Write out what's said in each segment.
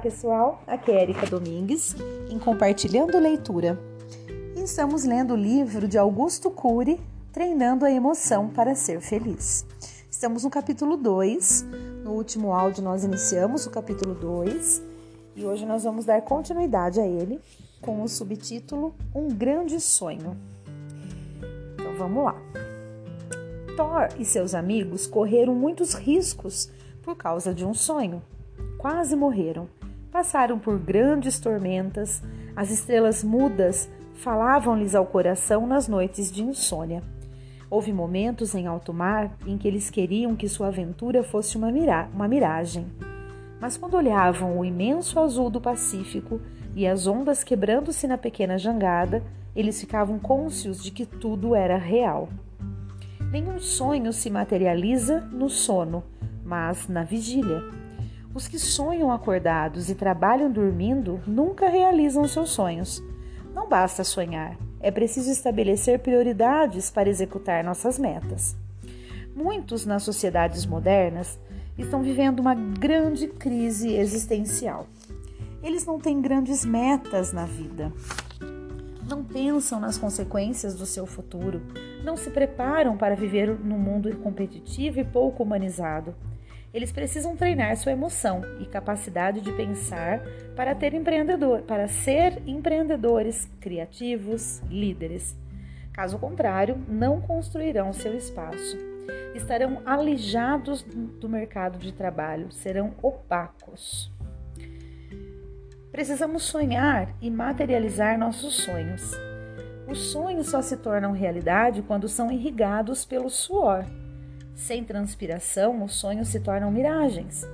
pessoal, aqui é Erika Domingues em Compartilhando Leitura. E estamos lendo o livro de Augusto Cury, Treinando a Emoção para Ser Feliz. Estamos no capítulo 2. No último áudio nós iniciamos o capítulo 2 e hoje nós vamos dar continuidade a ele com o subtítulo Um Grande Sonho. Então vamos lá. Thor e seus amigos correram muitos riscos por causa de um sonho quase morreram. Passaram por grandes tormentas, as estrelas mudas falavam-lhes ao coração nas noites de insônia. Houve momentos em alto mar em que eles queriam que sua aventura fosse uma, mira uma miragem. Mas quando olhavam o imenso azul do Pacífico e as ondas quebrando-se na pequena jangada, eles ficavam cônscios de que tudo era real. Nenhum sonho se materializa no sono, mas na vigília. Os que sonham acordados e trabalham dormindo nunca realizam seus sonhos. Não basta sonhar, é preciso estabelecer prioridades para executar nossas metas. Muitos nas sociedades modernas estão vivendo uma grande crise existencial. Eles não têm grandes metas na vida. Não pensam nas consequências do seu futuro, não se preparam para viver num mundo competitivo e pouco humanizado. Eles precisam treinar sua emoção e capacidade de pensar para ter empreendedor, para ser empreendedores criativos, líderes. Caso contrário, não construirão seu espaço. Estarão alijados do mercado de trabalho, serão opacos. Precisamos sonhar e materializar nossos sonhos. Os sonhos só se tornam realidade quando são irrigados pelo suor sem transpiração, os sonhos se tornam miragens.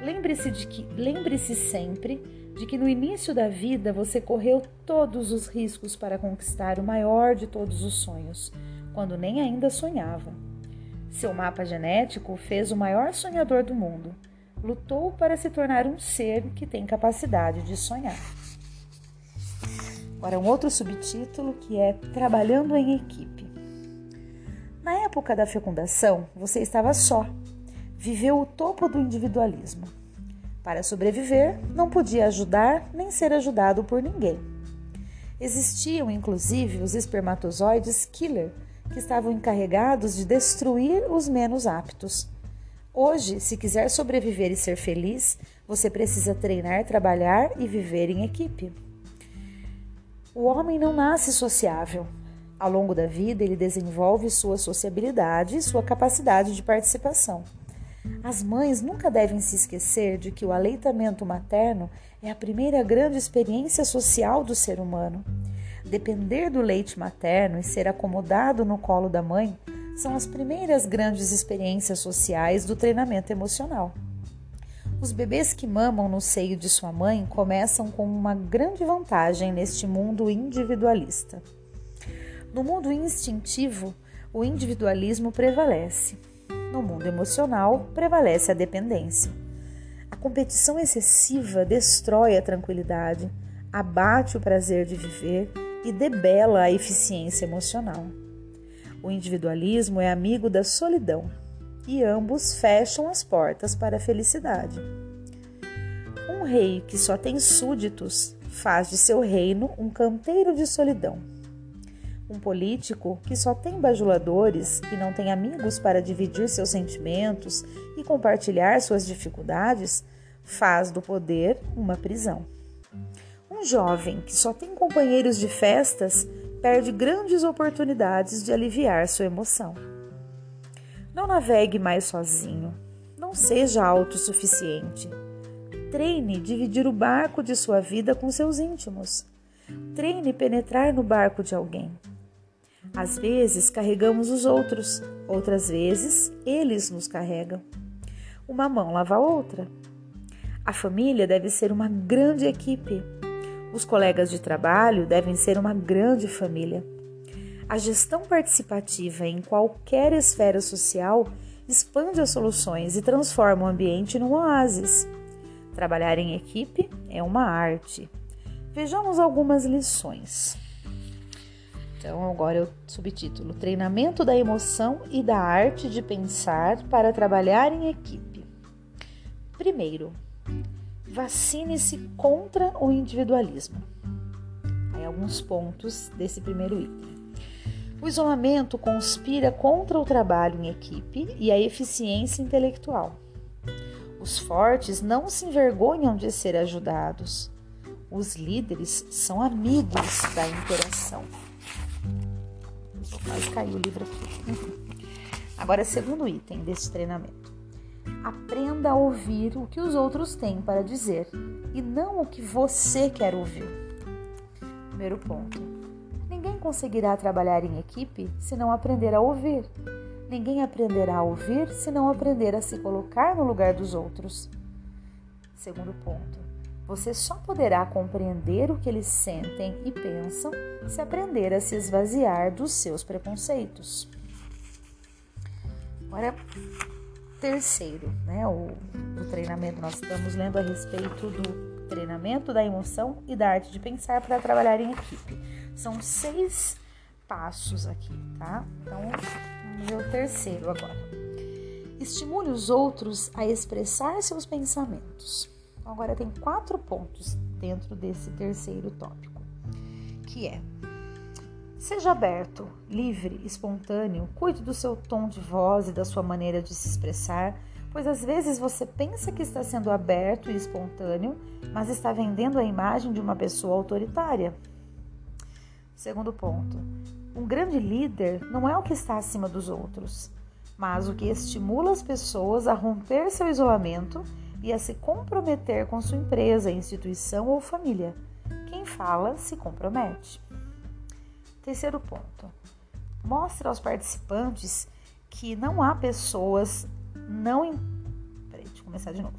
Lembre-se de que, lembre-se sempre de que no início da vida você correu todos os riscos para conquistar o maior de todos os sonhos, quando nem ainda sonhava. Seu mapa genético fez o maior sonhador do mundo. Lutou para se tornar um ser que tem capacidade de sonhar. Agora, um outro subtítulo que é Trabalhando em Equipe. Época da fecundação, você estava só, viveu o topo do individualismo. Para sobreviver, não podia ajudar nem ser ajudado por ninguém. Existiam, inclusive, os espermatozoides killer, que estavam encarregados de destruir os menos aptos. Hoje, se quiser sobreviver e ser feliz, você precisa treinar, trabalhar e viver em equipe. O homem não nasce sociável, ao longo da vida, ele desenvolve sua sociabilidade e sua capacidade de participação. As mães nunca devem se esquecer de que o aleitamento materno é a primeira grande experiência social do ser humano. Depender do leite materno e ser acomodado no colo da mãe são as primeiras grandes experiências sociais do treinamento emocional. Os bebês que mamam no seio de sua mãe começam com uma grande vantagem neste mundo individualista. No mundo instintivo, o individualismo prevalece. No mundo emocional, prevalece a dependência. A competição excessiva destrói a tranquilidade, abate o prazer de viver e debela a eficiência emocional. O individualismo é amigo da solidão e ambos fecham as portas para a felicidade. Um rei que só tem súditos faz de seu reino um canteiro de solidão. Um político que só tem bajuladores e não tem amigos para dividir seus sentimentos e compartilhar suas dificuldades faz do poder uma prisão. Um jovem que só tem companheiros de festas perde grandes oportunidades de aliviar sua emoção. Não navegue mais sozinho. Não seja autossuficiente. Treine dividir o barco de sua vida com seus íntimos. Treine penetrar no barco de alguém. Às vezes carregamos os outros, outras vezes eles nos carregam. Uma mão lava a outra. A família deve ser uma grande equipe. Os colegas de trabalho devem ser uma grande família. A gestão participativa em qualquer esfera social expande as soluções e transforma o ambiente num oásis. Trabalhar em equipe é uma arte. Vejamos algumas lições. Então, agora eu subtítulo: Treinamento da emoção e da arte de pensar para trabalhar em equipe. Primeiro, Vacine-se contra o individualismo. Aí alguns pontos desse primeiro item. O isolamento conspira contra o trabalho em equipe e a eficiência intelectual. Os fortes não se envergonham de ser ajudados. Os líderes são amigos da interação. Quase caiu o livro aqui. Agora, segundo item desse treinamento. Aprenda a ouvir o que os outros têm para dizer e não o que você quer ouvir. Primeiro ponto. Ninguém conseguirá trabalhar em equipe se não aprender a ouvir. Ninguém aprenderá a ouvir se não aprender a se colocar no lugar dos outros. Segundo ponto. Você só poderá compreender o que eles sentem e pensam se aprender a se esvaziar dos seus preconceitos. Agora, terceiro, né, o, o treinamento, nós estamos lendo a respeito do treinamento da emoção e da arte de pensar para trabalhar em equipe. São seis passos aqui, tá? Então, meu terceiro agora. Estimule os outros a expressar seus pensamentos. Agora tem quatro pontos dentro desse terceiro tópico, que é Seja aberto, livre, espontâneo, cuide do seu tom de voz e da sua maneira de se expressar, pois às vezes você pensa que está sendo aberto e espontâneo, mas está vendendo a imagem de uma pessoa autoritária. Segundo ponto: um grande líder não é o que está acima dos outros, mas o que estimula as pessoas a romper seu isolamento e a se comprometer com sua empresa, instituição ou família. Quem fala se compromete. Terceiro ponto. Mostre aos participantes que não há pessoas não. Peraí, deixa eu começar de novo.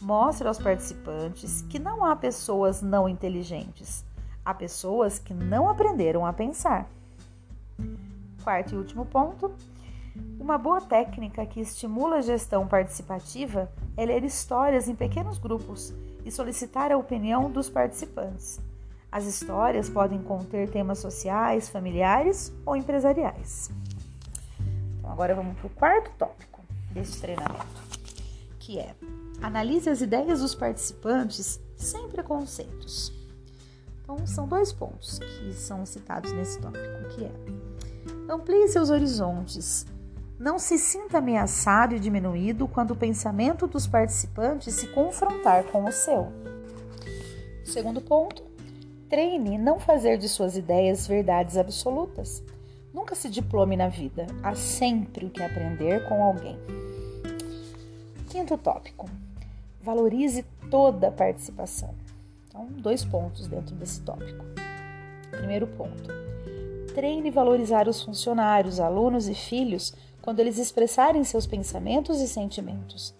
Mostre aos participantes que não há pessoas não inteligentes. Há pessoas que não aprenderam a pensar. Quarto e último ponto. Uma boa técnica que estimula a gestão participativa é ler histórias em pequenos grupos e solicitar a opinião dos participantes. As histórias podem conter temas sociais, familiares ou empresariais. Então, agora vamos para o quarto tópico desse treinamento, que é analise as ideias dos participantes sem preconceitos. Então, são dois pontos que são citados nesse tópico, que é amplie seus horizontes, não se sinta ameaçado e diminuído quando o pensamento dos participantes se confrontar com o seu. Segundo ponto, treine não fazer de suas ideias verdades absolutas. Nunca se diplome na vida, há sempre o que aprender com alguém. Quinto tópico: valorize toda a participação. Então, dois pontos dentro desse tópico. Primeiro ponto: treine valorizar os funcionários, alunos e filhos quando eles expressarem seus pensamentos e sentimentos.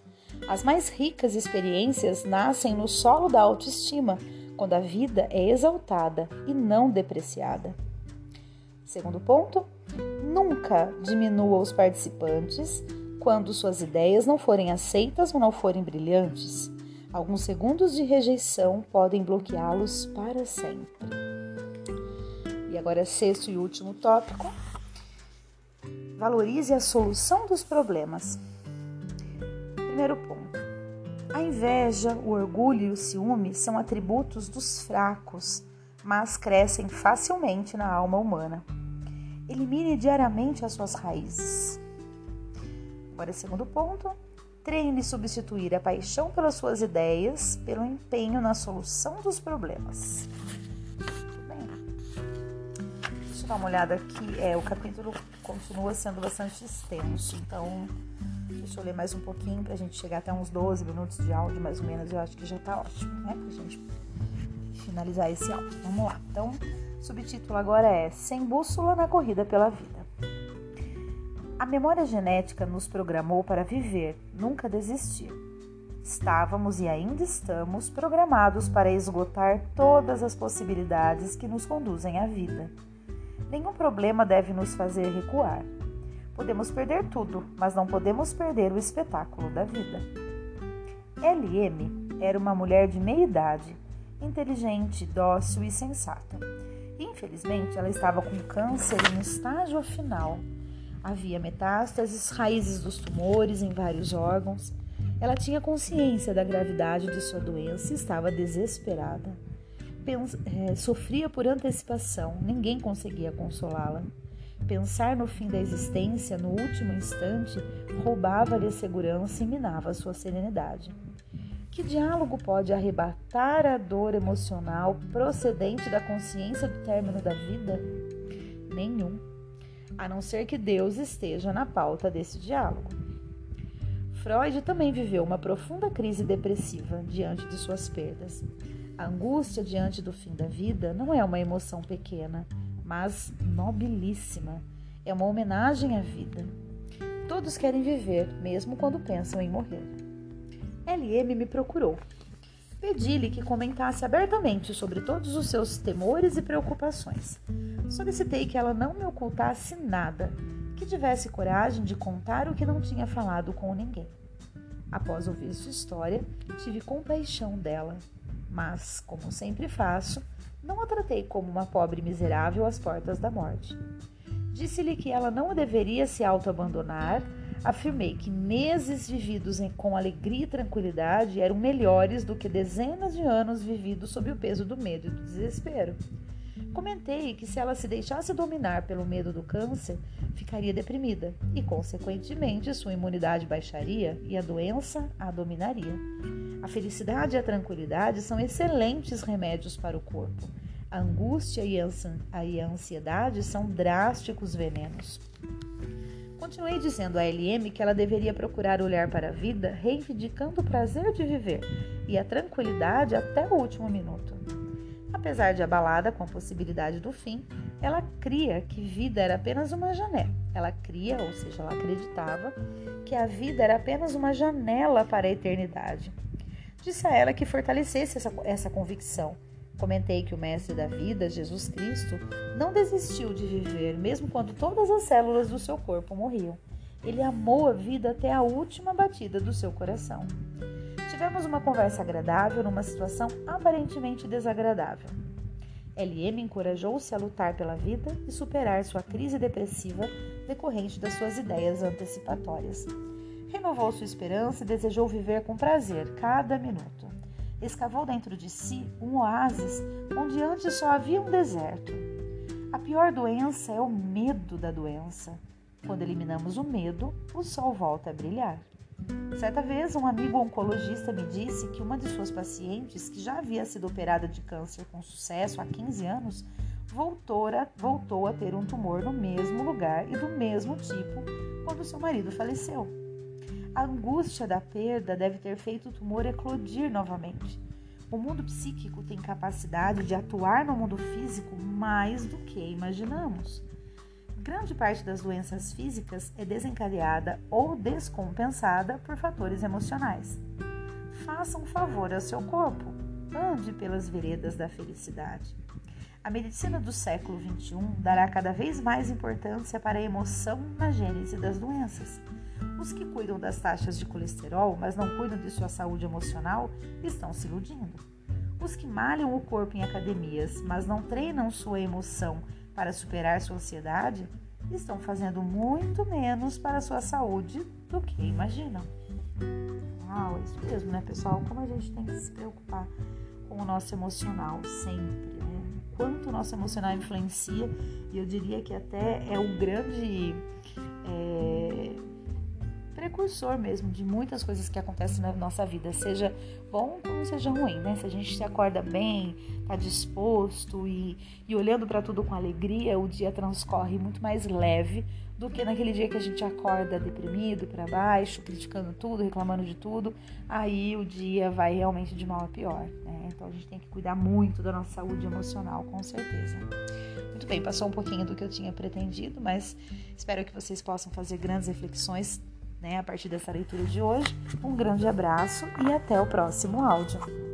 As mais ricas experiências nascem no solo da autoestima, quando a vida é exaltada e não depreciada. Segundo ponto, nunca diminua os participantes quando suas ideias não forem aceitas ou não forem brilhantes. Alguns segundos de rejeição podem bloqueá-los para sempre. E agora, sexto e último tópico: Valorize a solução dos problemas. Primeiro ponto. A inveja, o orgulho e o ciúme são atributos dos fracos, mas crescem facilmente na alma humana. Elimine diariamente as suas raízes. Agora, segundo ponto. Treine substituir a paixão pelas suas ideias pelo empenho na solução dos problemas dar uma olhada aqui. É, o capítulo continua sendo bastante extenso, então deixa eu ler mais um pouquinho pra gente chegar até uns 12 minutos de áudio, mais ou menos. Eu acho que já tá ótimo, né? Pra gente finalizar esse áudio. Vamos lá. Então, subtítulo agora é Sem bússola na corrida pela vida. A memória genética nos programou para viver, nunca desistir. Estávamos e ainda estamos programados para esgotar todas as possibilidades que nos conduzem à vida. Nenhum problema deve nos fazer recuar. Podemos perder tudo, mas não podemos perder o espetáculo da vida. LM era uma mulher de meia idade, inteligente, dócil e sensata. Infelizmente, ela estava com câncer em estágio final. Havia metástases, raízes dos tumores em vários órgãos. Ela tinha consciência da gravidade de sua doença e estava desesperada. É, sofria por antecipação, ninguém conseguia consolá-la. Pensar no fim da existência no último instante roubava-lhe a segurança e minava sua serenidade. Que diálogo pode arrebatar a dor emocional procedente da consciência do término da vida? Nenhum, a não ser que Deus esteja na pauta desse diálogo. Freud também viveu uma profunda crise depressiva diante de suas perdas. A angústia diante do fim da vida não é uma emoção pequena, mas nobilíssima. É uma homenagem à vida. Todos querem viver, mesmo quando pensam em morrer. LM me procurou. Pedi-lhe que comentasse abertamente sobre todos os seus temores e preocupações. Solicitei que ela não me ocultasse nada, que tivesse coragem de contar o que não tinha falado com ninguém. Após ouvir sua história, tive compaixão dela, mas, como sempre faço, não a tratei como uma pobre miserável às portas da morte. Disse-lhe que ela não deveria se auto-abandonar. Afirmei que meses vividos em, com alegria e tranquilidade eram melhores do que dezenas de anos vividos sob o peso do medo e do desespero. Comentei que se ela se deixasse dominar pelo medo do câncer, ficaria deprimida e, consequentemente, sua imunidade baixaria e a doença a dominaria. Felicidade e a tranquilidade são excelentes remédios para o corpo. A angústia e a ansiedade são drásticos venenos. Continuei dizendo a LM que ela deveria procurar olhar para a vida reivindicando o prazer de viver e a tranquilidade até o último minuto. Apesar de abalada com a possibilidade do fim, ela cria que vida era apenas uma janela. Ela cria, ou seja, ela acreditava que a vida era apenas uma janela para a eternidade. Disse a ela que fortalecesse essa, essa convicção. Comentei que o Mestre da vida, Jesus Cristo, não desistiu de viver, mesmo quando todas as células do seu corpo morriam. Ele amou a vida até a última batida do seu coração. Tivemos uma conversa agradável numa situação aparentemente desagradável. LM encorajou-se a lutar pela vida e superar sua crise depressiva decorrente das suas ideias antecipatórias. Renovou sua esperança e desejou viver com prazer cada minuto. Escavou dentro de si um oásis onde antes só havia um deserto. A pior doença é o medo da doença. Quando eliminamos o medo, o sol volta a brilhar. Certa vez, um amigo oncologista me disse que uma de suas pacientes, que já havia sido operada de câncer com sucesso há 15 anos, voltou a, voltou a ter um tumor no mesmo lugar e do mesmo tipo quando seu marido faleceu. A angústia da perda deve ter feito o tumor eclodir novamente. O mundo psíquico tem capacidade de atuar no mundo físico mais do que imaginamos. Grande parte das doenças físicas é desencadeada ou descompensada por fatores emocionais. Faça um favor ao seu corpo, ande pelas veredas da felicidade. A medicina do século XXI dará cada vez mais importância para a emoção na gênese das doenças. Os que cuidam das taxas de colesterol, mas não cuidam de sua saúde emocional, estão se iludindo. Os que malham o corpo em academias, mas não treinam sua emoção para superar sua ansiedade estão fazendo muito menos para sua saúde do que imaginam. Uau, é isso mesmo, né, pessoal? Como a gente tem que se preocupar com o nosso emocional sempre, né? Quanto o nosso emocional influencia, e eu diria que até é o grande. É, precursor mesmo de muitas coisas que acontecem na nossa vida, seja bom como seja ruim, né? Se a gente se acorda bem, tá disposto e, e olhando para tudo com alegria, o dia transcorre muito mais leve do que naquele dia que a gente acorda deprimido, para baixo, criticando tudo, reclamando de tudo. Aí o dia vai realmente de mal a pior, né? Então a gente tem que cuidar muito da nossa saúde emocional, com certeza. Muito bem, passou um pouquinho do que eu tinha pretendido, mas espero que vocês possam fazer grandes reflexões né, a partir dessa leitura de hoje. Um grande abraço e até o próximo áudio.